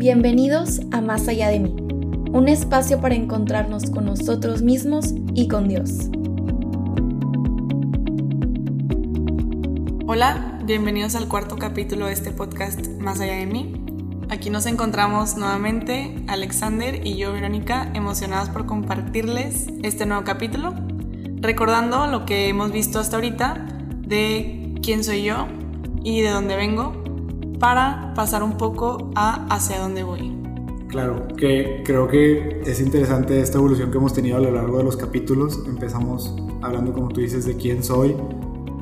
Bienvenidos a Más allá de mí, un espacio para encontrarnos con nosotros mismos y con Dios. Hola, bienvenidos al cuarto capítulo de este podcast Más allá de mí. Aquí nos encontramos nuevamente Alexander y yo, Verónica, emocionados por compartirles este nuevo capítulo, recordando lo que hemos visto hasta ahorita de quién soy yo y de dónde vengo para pasar un poco a hacia dónde voy. Claro, que creo que es interesante esta evolución que hemos tenido a lo largo de los capítulos. Empezamos hablando, como tú dices, de quién soy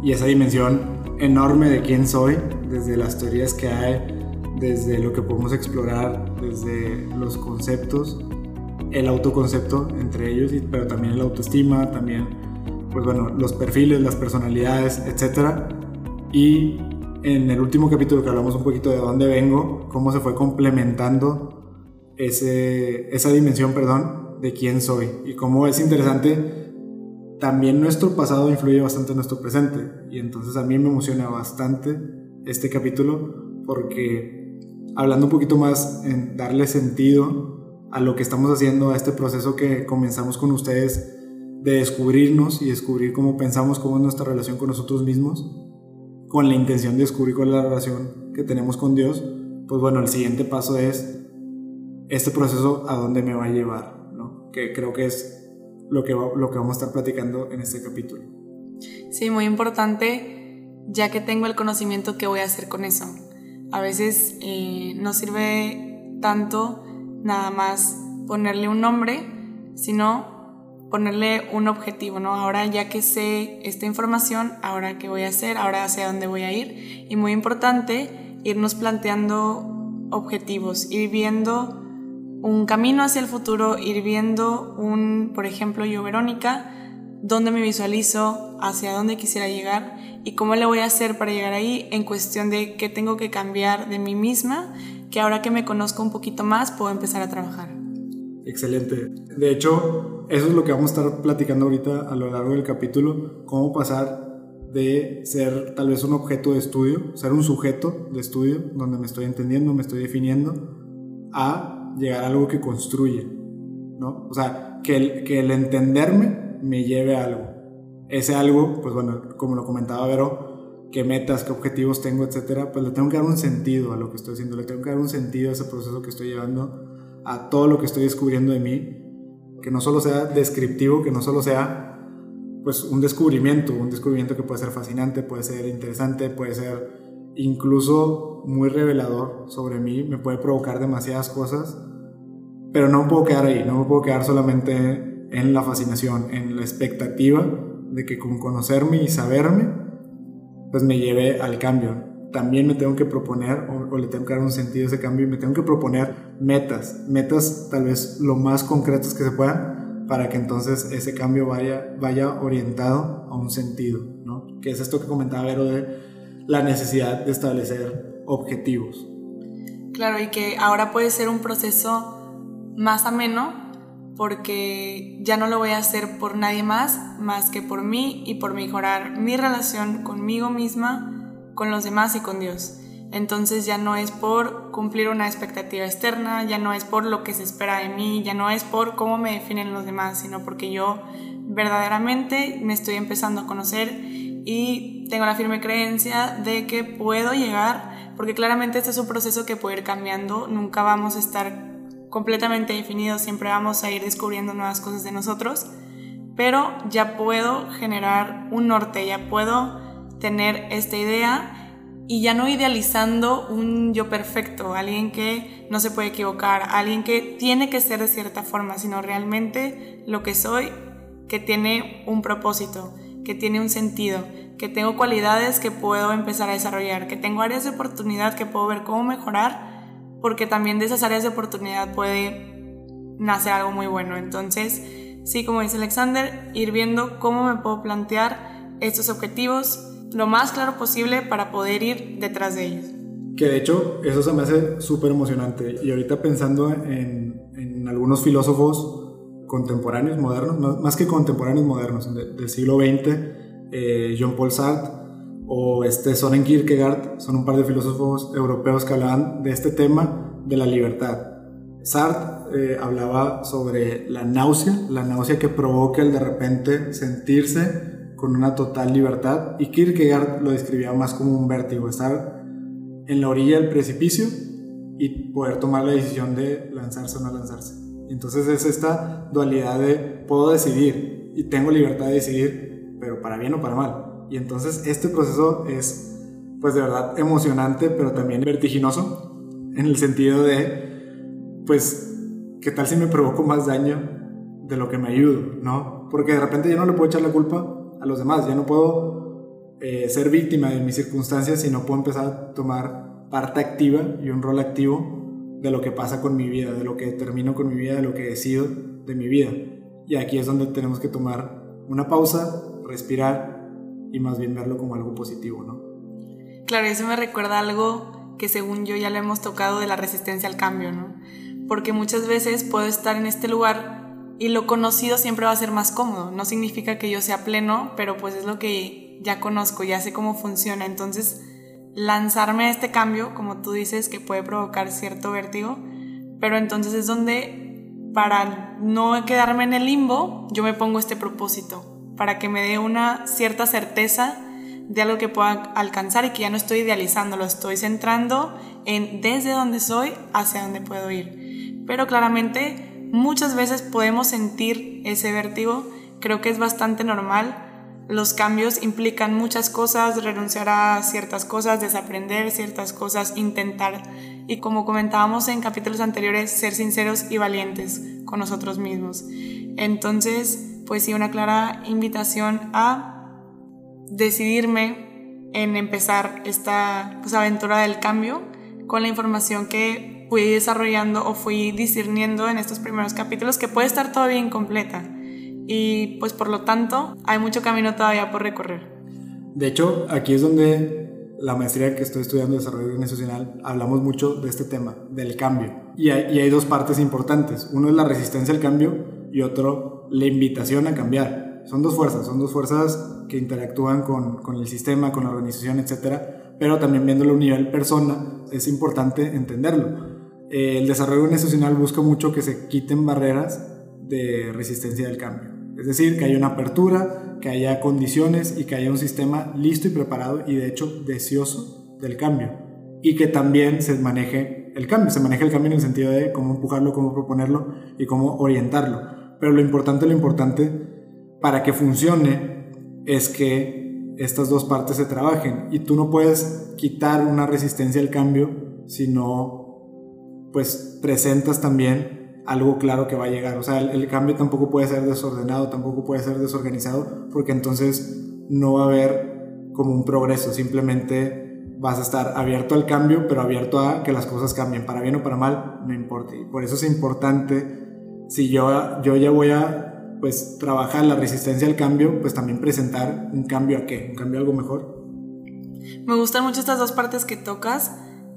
y esa dimensión enorme de quién soy, desde las teorías que hay, desde lo que podemos explorar, desde los conceptos, el autoconcepto entre ellos, pero también la autoestima, también, pues bueno, los perfiles, las personalidades, etc. Y en el último capítulo que hablamos un poquito de dónde vengo, cómo se fue complementando ese, esa dimensión, perdón, de quién soy. Y cómo es interesante, también nuestro pasado influye bastante en nuestro presente. Y entonces a mí me emociona bastante este capítulo porque hablando un poquito más en darle sentido a lo que estamos haciendo, a este proceso que comenzamos con ustedes de descubrirnos y descubrir cómo pensamos, cómo es nuestra relación con nosotros mismos con la intención de descubrir es la relación que tenemos con Dios, pues bueno, el siguiente paso es este proceso a dónde me va a llevar, ¿no? Que creo que es lo que, lo que vamos a estar platicando en este capítulo. Sí, muy importante, ya que tengo el conocimiento, ¿qué voy a hacer con eso? A veces eh, no sirve tanto nada más ponerle un nombre, sino ponerle un objetivo, ¿no? Ahora ya que sé esta información, ahora qué voy a hacer, ahora hacia dónde voy a ir. Y muy importante, irnos planteando objetivos, ir viendo un camino hacia el futuro, ir viendo un, por ejemplo, yo, Verónica, dónde me visualizo, hacia dónde quisiera llegar y cómo le voy a hacer para llegar ahí en cuestión de qué tengo que cambiar de mí misma, que ahora que me conozco un poquito más puedo empezar a trabajar. Excelente. De hecho, eso es lo que vamos a estar platicando ahorita a lo largo del capítulo, cómo pasar de ser tal vez un objeto de estudio, ser un sujeto de estudio, donde me estoy entendiendo, me estoy definiendo, a llegar a algo que construye, ¿no? O sea, que el, que el entenderme me lleve a algo. Ese algo, pues bueno, como lo comentaba Vero, qué metas, qué objetivos tengo, etcétera, pues le tengo que dar un sentido a lo que estoy haciendo, le tengo que dar un sentido a ese proceso que estoy llevando a todo lo que estoy descubriendo de mí, que no solo sea descriptivo, que no solo sea pues un descubrimiento, un descubrimiento que puede ser fascinante, puede ser interesante, puede ser incluso muy revelador sobre mí, me puede provocar demasiadas cosas, pero no me puedo quedar ahí, no me puedo quedar solamente en la fascinación, en la expectativa de que con conocerme y saberme, pues me lleve al cambio también me tengo que proponer o, le tengo que dar un sentido a ese cambio y me tengo que proponer metas, metas tal vez lo más concretas que se puedan para que entonces ese cambio vaya, vaya orientado a un sentido, ¿no? Que es esto que comentaba Vero de la necesidad de establecer objetivos. Claro, y que ahora puede ser un proceso más ameno porque ya no lo voy a hacer por nadie más más que por mí y por mejorar mi relación conmigo misma con los demás y con Dios. Entonces ya no es por cumplir una expectativa externa, ya no es por lo que se espera de mí, ya no es por cómo me definen los demás, sino porque yo verdaderamente me estoy empezando a conocer y tengo la firme creencia de que puedo llegar, porque claramente este es un proceso que puede ir cambiando, nunca vamos a estar completamente definidos, siempre vamos a ir descubriendo nuevas cosas de nosotros, pero ya puedo generar un norte, ya puedo tener esta idea y ya no idealizando un yo perfecto, alguien que no se puede equivocar, alguien que tiene que ser de cierta forma, sino realmente lo que soy, que tiene un propósito, que tiene un sentido, que tengo cualidades que puedo empezar a desarrollar, que tengo áreas de oportunidad que puedo ver cómo mejorar, porque también de esas áreas de oportunidad puede nacer algo muy bueno. Entonces, sí, como dice Alexander, ir viendo cómo me puedo plantear estos objetivos, lo más claro posible para poder ir detrás de ellos. Que de hecho eso se me hace súper emocionante y ahorita pensando en, en, algunos filósofos contemporáneos, modernos, más que contemporáneos modernos, del siglo XX, eh, Jean-Paul Sartre, o este Soren Kierkegaard, son un par de filósofos europeos que hablaban de este tema de la libertad. Sartre eh, hablaba sobre la náusea, la náusea que provoca el de repente sentirse con una total libertad y Kierkegaard lo describía más como un vértigo, estar en la orilla del precipicio y poder tomar la decisión de lanzarse o no lanzarse. Entonces es esta dualidad de puedo decidir y tengo libertad de decidir, pero para bien o para mal. Y entonces este proceso es pues de verdad emocionante, pero también vertiginoso en el sentido de pues qué tal si me provoco más daño de lo que me ayudo, ¿no? Porque de repente ya no le puedo echar la culpa a los demás, ya no puedo eh, ser víctima de mis circunstancias, sino puedo empezar a tomar parte activa y un rol activo de lo que pasa con mi vida, de lo que determino con mi vida, de lo que decido de mi vida. Y aquí es donde tenemos que tomar una pausa, respirar y más bien verlo como algo positivo, ¿no? Claro, eso me recuerda algo que según yo ya le hemos tocado de la resistencia al cambio, ¿no? Porque muchas veces puedo estar en este lugar y lo conocido siempre va a ser más cómodo. No significa que yo sea pleno, pero pues es lo que ya conozco, ya sé cómo funciona. Entonces, lanzarme a este cambio, como tú dices, que puede provocar cierto vértigo, pero entonces es donde, para no quedarme en el limbo, yo me pongo este propósito, para que me dé una cierta certeza de algo que pueda alcanzar y que ya no estoy idealizando, lo estoy centrando en desde donde soy hacia donde puedo ir. Pero claramente muchas veces podemos sentir ese vértigo, creo que es bastante normal. Los cambios implican muchas cosas, renunciar a ciertas cosas, desaprender ciertas cosas, intentar. Y como comentábamos en capítulos anteriores, ser sinceros y valientes con nosotros mismos. Entonces, pues sí, una clara invitación a decidirme en empezar esta pues, aventura del cambio con la información que fui desarrollando o fui discerniendo en estos primeros capítulos que puede estar todavía incompleta y pues por lo tanto hay mucho camino todavía por recorrer. De hecho, aquí es donde la maestría que estoy estudiando de desarrollo organizacional hablamos mucho de este tema, del cambio. Y hay, y hay dos partes importantes. Uno es la resistencia al cambio y otro la invitación a cambiar. Son dos fuerzas, son dos fuerzas que interactúan con, con el sistema, con la organización, etc. Pero también viéndolo a un nivel persona, es importante entenderlo. El desarrollo organizacional busca mucho que se quiten barreras de resistencia al cambio. Es decir, que haya una apertura, que haya condiciones y que haya un sistema listo y preparado y de hecho deseoso del cambio. Y que también se maneje el cambio, se maneje el cambio en el sentido de cómo empujarlo, cómo proponerlo y cómo orientarlo. Pero lo importante, lo importante para que funcione es que estas dos partes se trabajen y tú no puedes quitar una resistencia al cambio si no pues presentas también algo claro que va a llegar. O sea, el, cambio tampoco puede ser desordenado, tampoco puede ser desorganizado, porque entonces no va a haber como un progreso, simplemente vas a estar abierto al cambio, pero abierto a que las cosas cambien, para bien o para mal, no importa. Y por eso es importante, si yo, yo ya voy a pues trabajar la resistencia al cambio, pues también presentar un cambio a qué, un cambio a algo mejor. Me gustan mucho estas dos partes que tocas.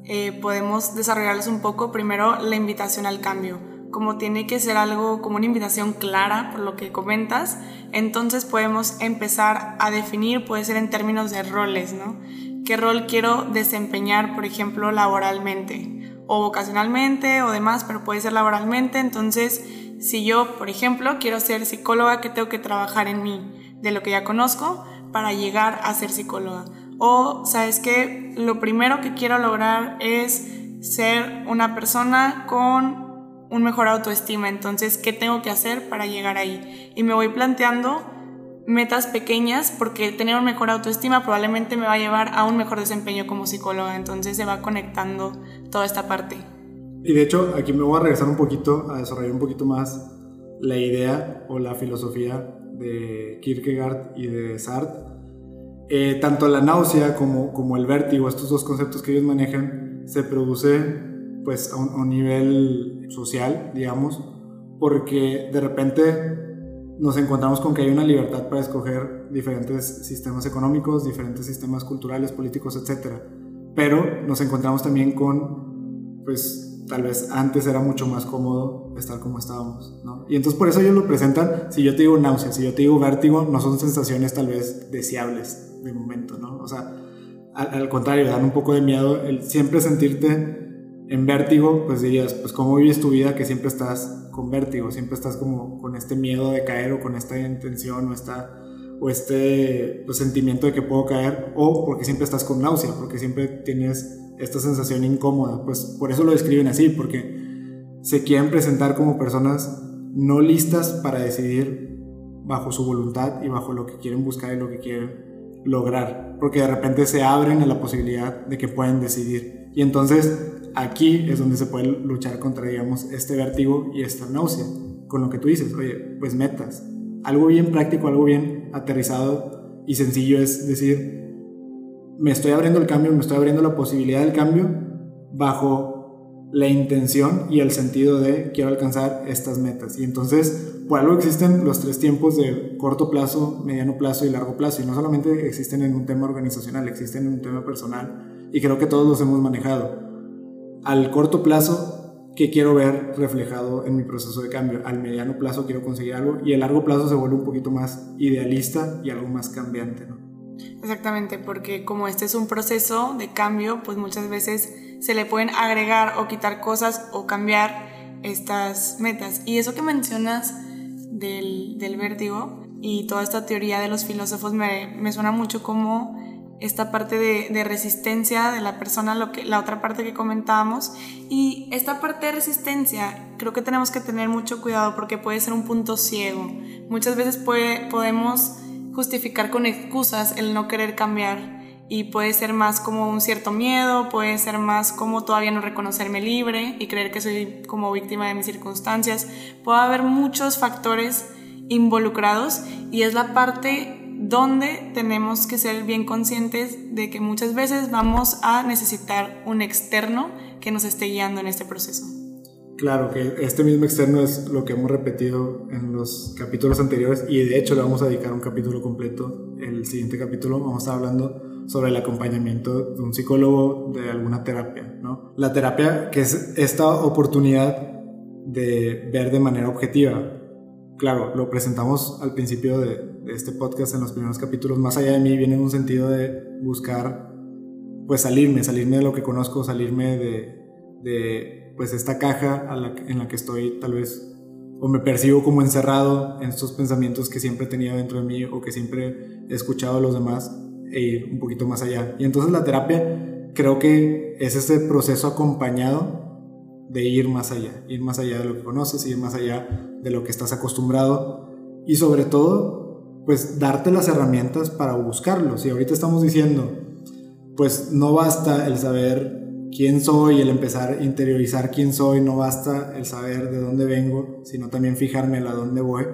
Eh, podemos desarrollarlas un poco. Primero, la invitación al cambio como tiene que ser algo como una invitación clara por lo que comentas, entonces podemos empezar a definir, puede ser en términos de roles, ¿no? ¿Qué rol quiero desempeñar, por ejemplo, laboralmente o vocacionalmente o demás, pero puede ser laboralmente? Entonces, si yo, por ejemplo, quiero ser psicóloga, ¿qué tengo que trabajar en mí? De lo que ya conozco para llegar a ser psicóloga. O, ¿sabes qué? Lo primero que quiero lograr es ser una persona con un mejor autoestima. Entonces, ¿qué tengo que hacer para llegar ahí? Y me voy planteando metas pequeñas porque tener un mejor autoestima probablemente me va a llevar a un mejor desempeño como psicóloga. Entonces se va conectando toda esta parte. Y de hecho, aquí me voy a regresar un poquito a desarrollar un poquito más la idea o la filosofía de Kierkegaard y de Sartre. Eh, tanto la náusea como, el vértigo, estos dos conceptos que ellos manejan, se produce pues a un, nivel social, digamos, porque de repente nos encontramos con que hay una libertad para escoger diferentes sistemas económicos, diferentes sistemas culturales, políticos, etc. Pero nos encontramos también con, pues, tal vez antes era mucho más cómodo estar como estábamos, ¿no? Y entonces por eso ellos lo presentan, si yo te digo náusea, si yo te digo vértigo, no son sensaciones tal vez deseables de momento, ¿no? O sea, al, contrario, dan un poco de miedo el siempre sentirte en vértigo, pues dirías, pues cómo vives tu vida que siempre estás con vértigo, siempre estás como con este miedo de caer o con esta intención o esta o este pues, sentimiento de que puedo caer o porque siempre estás con náusea, porque siempre tienes esta sensación incómoda, pues por eso lo describen así, porque se quieren presentar como personas no listas para decidir bajo su voluntad y bajo lo que quieren buscar y lo que quieren lograr, porque de repente se abren a la posibilidad de que pueden decidir. Y entonces aquí es donde se puede luchar contra, digamos, este vértigo y esta náusea, con lo que tú dices, oye, pues metas. Algo bien práctico, algo bien aterrizado y sencillo es decir, me estoy abriendo el cambio, me estoy abriendo la posibilidad del cambio bajo la intención y el sentido de quiero alcanzar estas metas. Y entonces, por algo existen los tres tiempos de corto plazo, mediano plazo y largo plazo. Y no solamente existen en un tema organizacional, existen en un tema personal. Y creo que todos los hemos manejado. Al corto plazo, ¿qué quiero ver reflejado en mi proceso de cambio? Al mediano plazo quiero conseguir algo y el largo plazo se vuelve un poquito más idealista y algo más cambiante. ¿no? Exactamente, porque como este es un proceso de cambio, pues muchas veces se le pueden agregar o quitar cosas o cambiar estas metas. Y eso que mencionas del, del vértigo y toda esta teoría de los filósofos me, me suena mucho como esta parte de, de, resistencia de la persona, lo que, la otra parte que comentábamos. Y esta parte de resistencia creo que tenemos que tener mucho cuidado porque puede ser un punto ciego. Muchas veces puede, podemos justificar con excusas el no querer cambiar y puede ser más como un cierto miedo, puede ser más como todavía no reconocerme libre y creer que soy como víctima de mis circunstancias. Puede haber muchos factores involucrados y es la parte donde tenemos que ser bien conscientes de que muchas veces vamos a necesitar un externo que nos esté guiando en este proceso. Claro, que este mismo externo es lo que hemos repetido en los capítulos anteriores y de hecho le vamos a dedicar un capítulo completo. El siguiente capítulo vamos a estar hablando sobre el acompañamiento de un psicólogo de alguna terapia, ¿no? La terapia que es esta oportunidad de ver de manera objetiva. Claro, lo presentamos al principio de, este podcast en los primeros capítulos. Más allá de mí viene en un sentido de buscar, pues salirme, salirme de lo que conozco, salirme de, de pues esta caja en la que estoy tal vez o me percibo como encerrado en estos pensamientos que siempre he tenido dentro de mí o que siempre he escuchado a los demás e ir un poquito más allá. Y entonces la terapia creo que es ese proceso acompañado de ir más allá, ir más allá de lo que conoces, ir más allá de lo que estás acostumbrado y sobre todo, pues darte las herramientas para buscarlo. Si ahorita estamos diciendo, pues no basta el saber quién soy, el empezar a interiorizar quién soy, no basta el saber de dónde vengo, sino también fijarme en a dónde voy,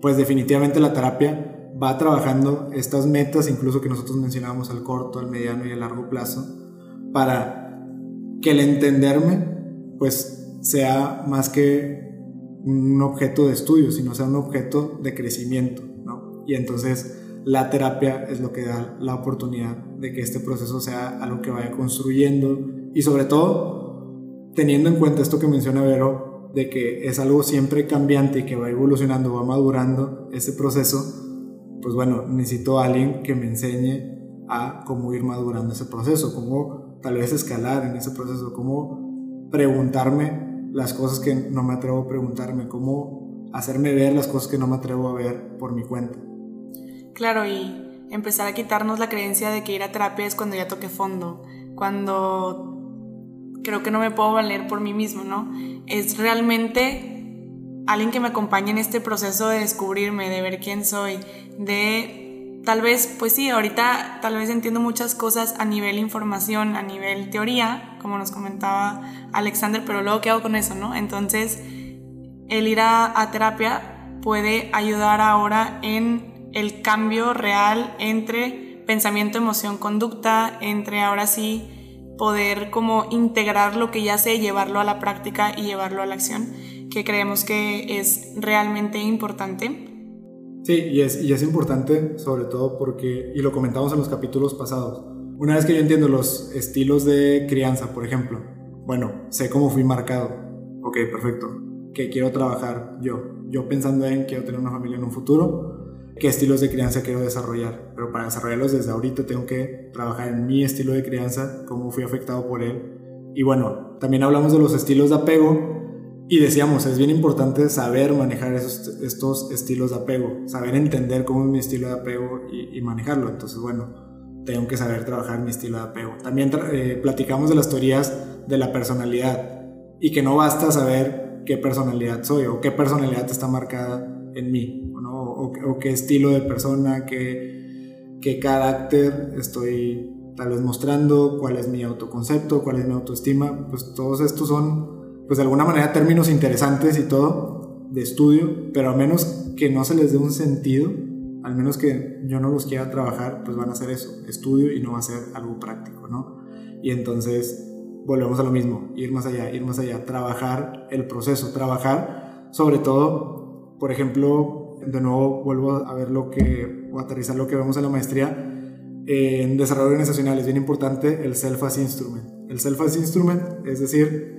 pues definitivamente la terapia va trabajando estas metas, incluso que nosotros mencionábamos al corto, al mediano y al largo plazo, para que el entenderme pues sea más que un objeto de estudio, sino sea un objeto de crecimiento, ¿no? Y entonces la terapia es lo que da la oportunidad de que este proceso sea algo que vaya construyendo y sobre todo teniendo en cuenta esto que menciona Vero, de que es algo siempre cambiante y que va evolucionando, va madurando ese proceso, pues bueno, necesito a alguien que me enseñe a cómo ir madurando ese proceso, cómo tal vez escalar en ese proceso, cómo preguntarme las cosas que no me atrevo a preguntarme, cómo hacerme ver las cosas que no me atrevo a ver por mi cuenta. Claro, y empezar a quitarnos la creencia de que ir a terapia es cuando ya toque fondo, cuando creo que no me puedo valer por mí mismo, ¿no? Es realmente alguien que me acompañe en este proceso de descubrirme, de ver quién soy, de tal vez, pues sí, ahorita tal vez entiendo muchas cosas a nivel información, a nivel teoría, como nos comentaba Alexander, pero luego qué hago con eso, ¿no? Entonces, el ir a, a terapia puede ayudar ahora en el cambio real entre pensamiento, emoción, conducta, entre ahora sí poder como integrar lo que ya sé, llevarlo a la práctica y llevarlo a la acción, que creemos que es realmente importante. Sí, y es, importante sobre todo porque, y lo comentamos en los capítulos pasados, una vez que yo entiendo los estilos de crianza, por ejemplo, bueno, sé cómo fui marcado. Ok, perfecto. ¿Qué quiero trabajar yo? Yo pensando en quiero tener una familia en un futuro, qué estilos de crianza quiero desarrollar. Pero para desarrollarlos desde ahorita tengo que trabajar en mi estilo de crianza, cómo fui afectado por él. Y bueno, también hablamos de los estilos de apego y decíamos, es bien importante saber manejar esos, estos estilos de apego, saber entender cómo es mi estilo de apego y, manejarlo. Entonces, bueno, tengo que saber trabajar mi estilo de apego. También eh, platicamos de las teorías de la personalidad y que no basta saber qué personalidad soy o qué personalidad está marcada en mí, o, o, qué estilo de persona, qué, qué carácter estoy tal vez mostrando, cuál es mi autoconcepto, cuál es mi autoestima. Pues todos estos son pues de alguna manera términos interesantes y todo de estudio, pero a menos que no se les dé un sentido, al menos que yo no los quiera trabajar, pues van a ser eso, estudio y no va a ser algo práctico, ¿no? Y entonces volvemos a lo mismo, ir más allá, ir más allá, trabajar el proceso, trabajar sobre todo, por ejemplo, de nuevo vuelvo a ver lo que, o aterrizar lo que vemos en la maestría, en desarrollo organizacional es bien importante el self-as instrument. El self-as instrument, es decir,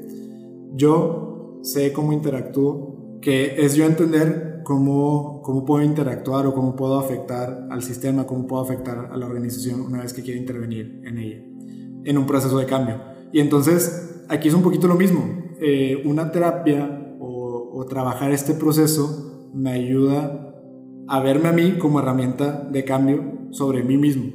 yo sé cómo interactúo, que es yo entender cómo, cómo puedo interactuar o cómo puedo afectar al sistema, cómo puedo afectar a la organización una vez que quiera intervenir en ella, en un proceso de cambio. Y entonces, aquí es un poquito lo mismo. Eh, una terapia o, o trabajar este proceso me ayuda a verme a mí como herramienta de cambio sobre mí mismo.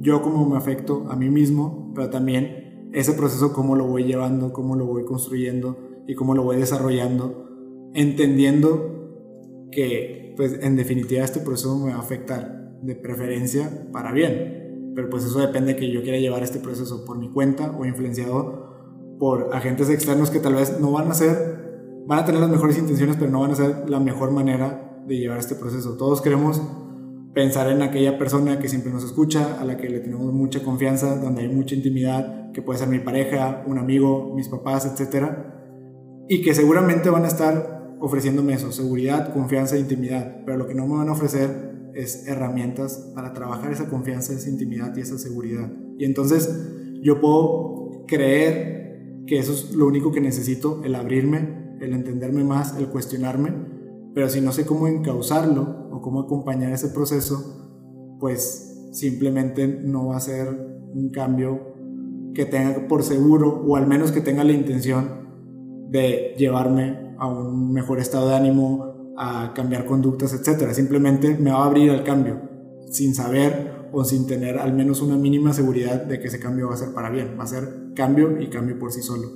Yo como me afecto a mí mismo, pero también ese proceso cómo lo voy llevando, cómo lo voy construyendo y cómo lo voy desarrollando, entendiendo que pues en definitiva este proceso me va a afectar de preferencia para bien, pero pues eso depende de que yo quiera llevar este proceso por mi cuenta o influenciado por agentes externos que tal vez no van a ser, van a tener las mejores intenciones, pero no van a ser la mejor manera de llevar este proceso. Todos queremos pensar en aquella persona que siempre nos escucha, a la que le tenemos mucha confianza, donde hay mucha intimidad, que puede ser mi pareja, un amigo, mis papás, etc. Y que seguramente van a estar ofreciéndome eso, seguridad, confianza e intimidad, pero lo que no me van a ofrecer es herramientas para trabajar esa confianza, esa intimidad y esa seguridad. Y entonces yo puedo creer que eso es lo único que necesito, el abrirme, el entenderme más, el cuestionarme, pero si no sé cómo encauzarlo o cómo acompañar ese proceso, pues simplemente no va a ser un cambio que tenga por seguro o al menos que tenga la intención de llevarme a un mejor estado de ánimo, a cambiar conductas, etc. Simplemente me va a abrir al cambio sin saber o sin tener al menos una mínima seguridad de que ese cambio va a ser para bien, va a ser cambio y cambio por sí solo.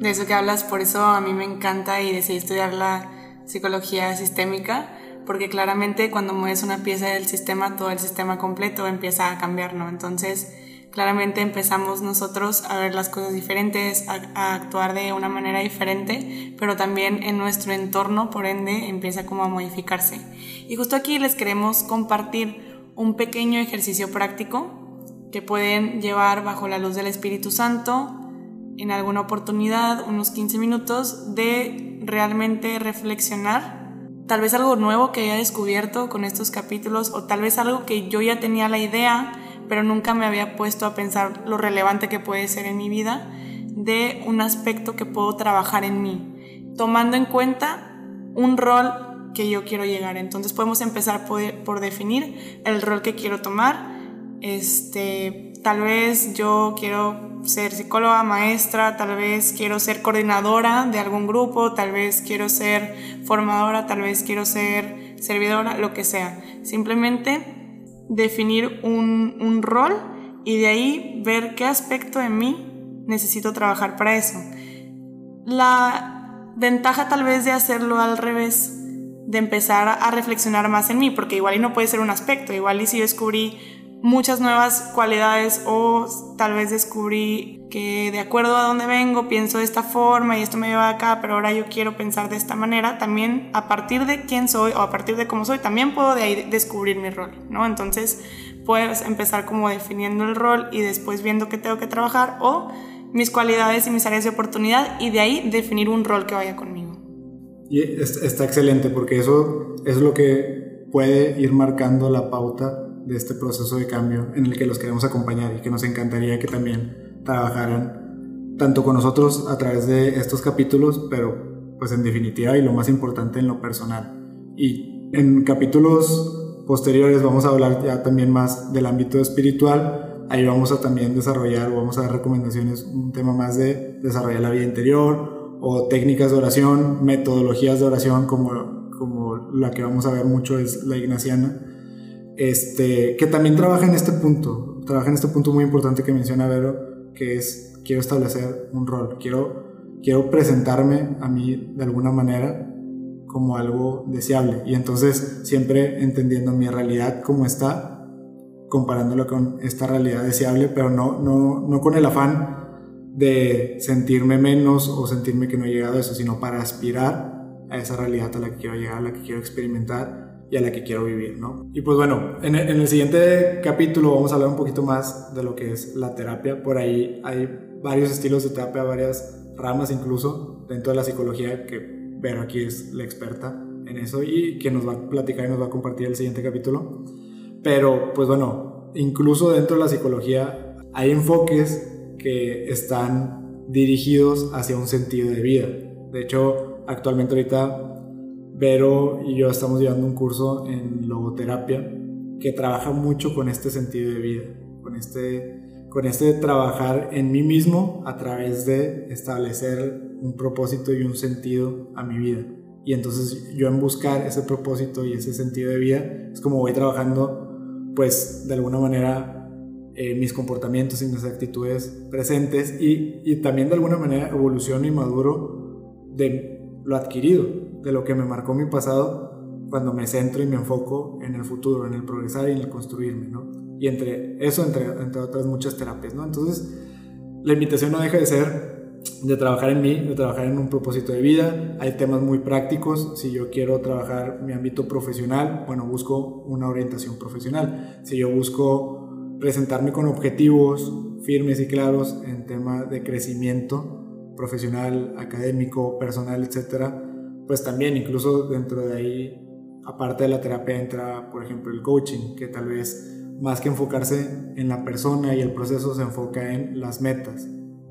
De eso que hablas, por eso a mí me encanta y decidí estudiar la psicología sistémica, porque claramente cuando mueves una pieza del sistema, todo el sistema completo empieza a cambiar, ¿no? Entonces, claramente empezamos nosotros a ver las cosas diferentes, a, actuar de una manera diferente, pero también en nuestro entorno, por ende, empieza como a modificarse. Y justo aquí les queremos compartir un pequeño ejercicio práctico que pueden llevar bajo la luz del Espíritu Santo en alguna oportunidad, unos 15 minutos, de realmente reflexionar. Tal vez algo nuevo que haya descubierto con estos capítulos o tal vez algo que yo ya tenía la idea, pero nunca me había puesto a pensar lo relevante que puede ser en mi vida, de un aspecto que puedo trabajar en mí, tomando en cuenta un rol que yo quiero llegar. Entonces podemos empezar por, definir el rol que quiero tomar. Este, tal vez yo quiero ser psicóloga, maestra, tal vez quiero ser coordinadora de algún grupo, tal vez quiero ser formadora, tal vez quiero ser servidora, lo que sea. Simplemente definir un, un rol y de ahí ver qué aspecto de mí necesito trabajar para eso. La ventaja tal vez de hacerlo al revés, de empezar a reflexionar más en mí, porque igual y no puede ser un aspecto, igual y si descubrí muchas nuevas cualidades o tal vez descubrí que de acuerdo a dónde vengo pienso de esta forma y esto me lleva acá, pero ahora yo quiero pensar de esta manera, también a partir de quién soy o a partir de cómo soy, también puedo de ahí descubrir mi rol, ¿no? Entonces puedes empezar como definiendo el rol y después viendo qué tengo que trabajar o mis cualidades y mis áreas de oportunidad y de ahí definir un rol que vaya conmigo. Y está excelente porque eso es lo que puede ir marcando la pauta de este proceso de cambio en el que los queremos acompañar y que nos encantaría que también trabajaran tanto con nosotros a través de estos capítulos, pero pues en definitiva y lo más importante en lo personal. Y en capítulos posteriores vamos a hablar ya también más del ámbito espiritual. Ahí vamos a también desarrollar o vamos a dar recomendaciones, un tema más de desarrollar la vida interior o técnicas de oración, metodologías de oración como, como la que vamos a ver mucho es la ignaciana, este, que también trabaja en este punto, trabaja en este punto muy importante que menciona Vero, que es quiero establecer un rol, quiero quiero presentarme a mí de alguna manera como algo deseable. Y entonces siempre entendiendo mi realidad como está, comparándolo con esta realidad deseable, pero no, no, no con el afán de sentirme menos o sentirme que no he llegado a eso, sino para aspirar a esa realidad a la que quiero llegar, a la que quiero experimentar y a la que quiero vivir, ¿no? Y pues bueno, en el, en el siguiente capítulo vamos a hablar un poquito más de lo que es la terapia. Por ahí hay varios estilos de terapia, varias ramas incluso dentro de la psicología, que Vero aquí es la experta en eso y que nos va a platicar y nos va a compartir el siguiente capítulo. Pero pues bueno, incluso dentro de la psicología hay enfoques que están dirigidos hacia un sentido de vida. De hecho, actualmente ahorita Vero y yo estamos llevando un curso en logoterapia que trabaja mucho con este sentido de vida, con este con este trabajar en mí mismo a través de establecer un propósito y un sentido a mi vida. Y entonces yo en buscar ese propósito y ese sentido de vida es como voy trabajando pues de alguna manera eh, mis comportamientos y mis actitudes presentes y, y también de alguna manera evoluciono y maduro de lo adquirido, de lo que me marcó mi pasado cuando me centro y me enfoco en el futuro, en el progresar y en el construirme, ¿no? y entre eso, entre, entre otras muchas terapias, ¿no? Entonces, la invitación no deja de ser de trabajar en mí, de trabajar en un propósito de vida. Hay temas muy prácticos. Si yo quiero trabajar mi ámbito profesional, bueno, busco una orientación profesional. Si yo busco presentarme con objetivos firmes y claros en tema de crecimiento profesional, académico, personal, etcétera, pues también incluso dentro de ahí, aparte de la terapia, entra, por ejemplo, el coaching, que tal vez más que enfocarse en la persona y el proceso, se enfoca en las metas.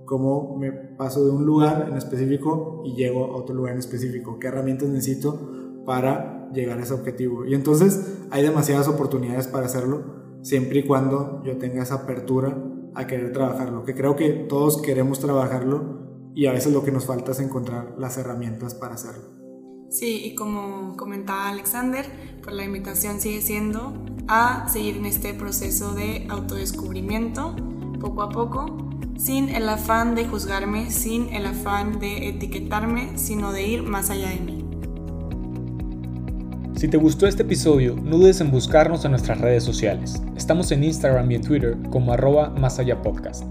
Cómo me paso de un lugar en específico y llego a otro lugar en específico. ¿Qué herramientas necesito para llegar a ese objetivo? Y entonces hay demasiadas oportunidades para hacerlo, siempre y cuando yo tenga esa apertura a querer trabajarlo. Que creo que todos queremos trabajarlo y a veces lo que nos falta es encontrar las herramientas para hacerlo. Sí, y como comentaba Alexander, pues la invitación sigue siendo a seguir en este proceso de autodescubrimiento poco a poco, sin el afán de juzgarme, sin el afán de etiquetarme, sino de ir más allá de mí. Si te gustó este episodio, no dudes en buscarnos en nuestras redes sociales. Estamos en Instagram y en Twitter como arroba más allá podcast.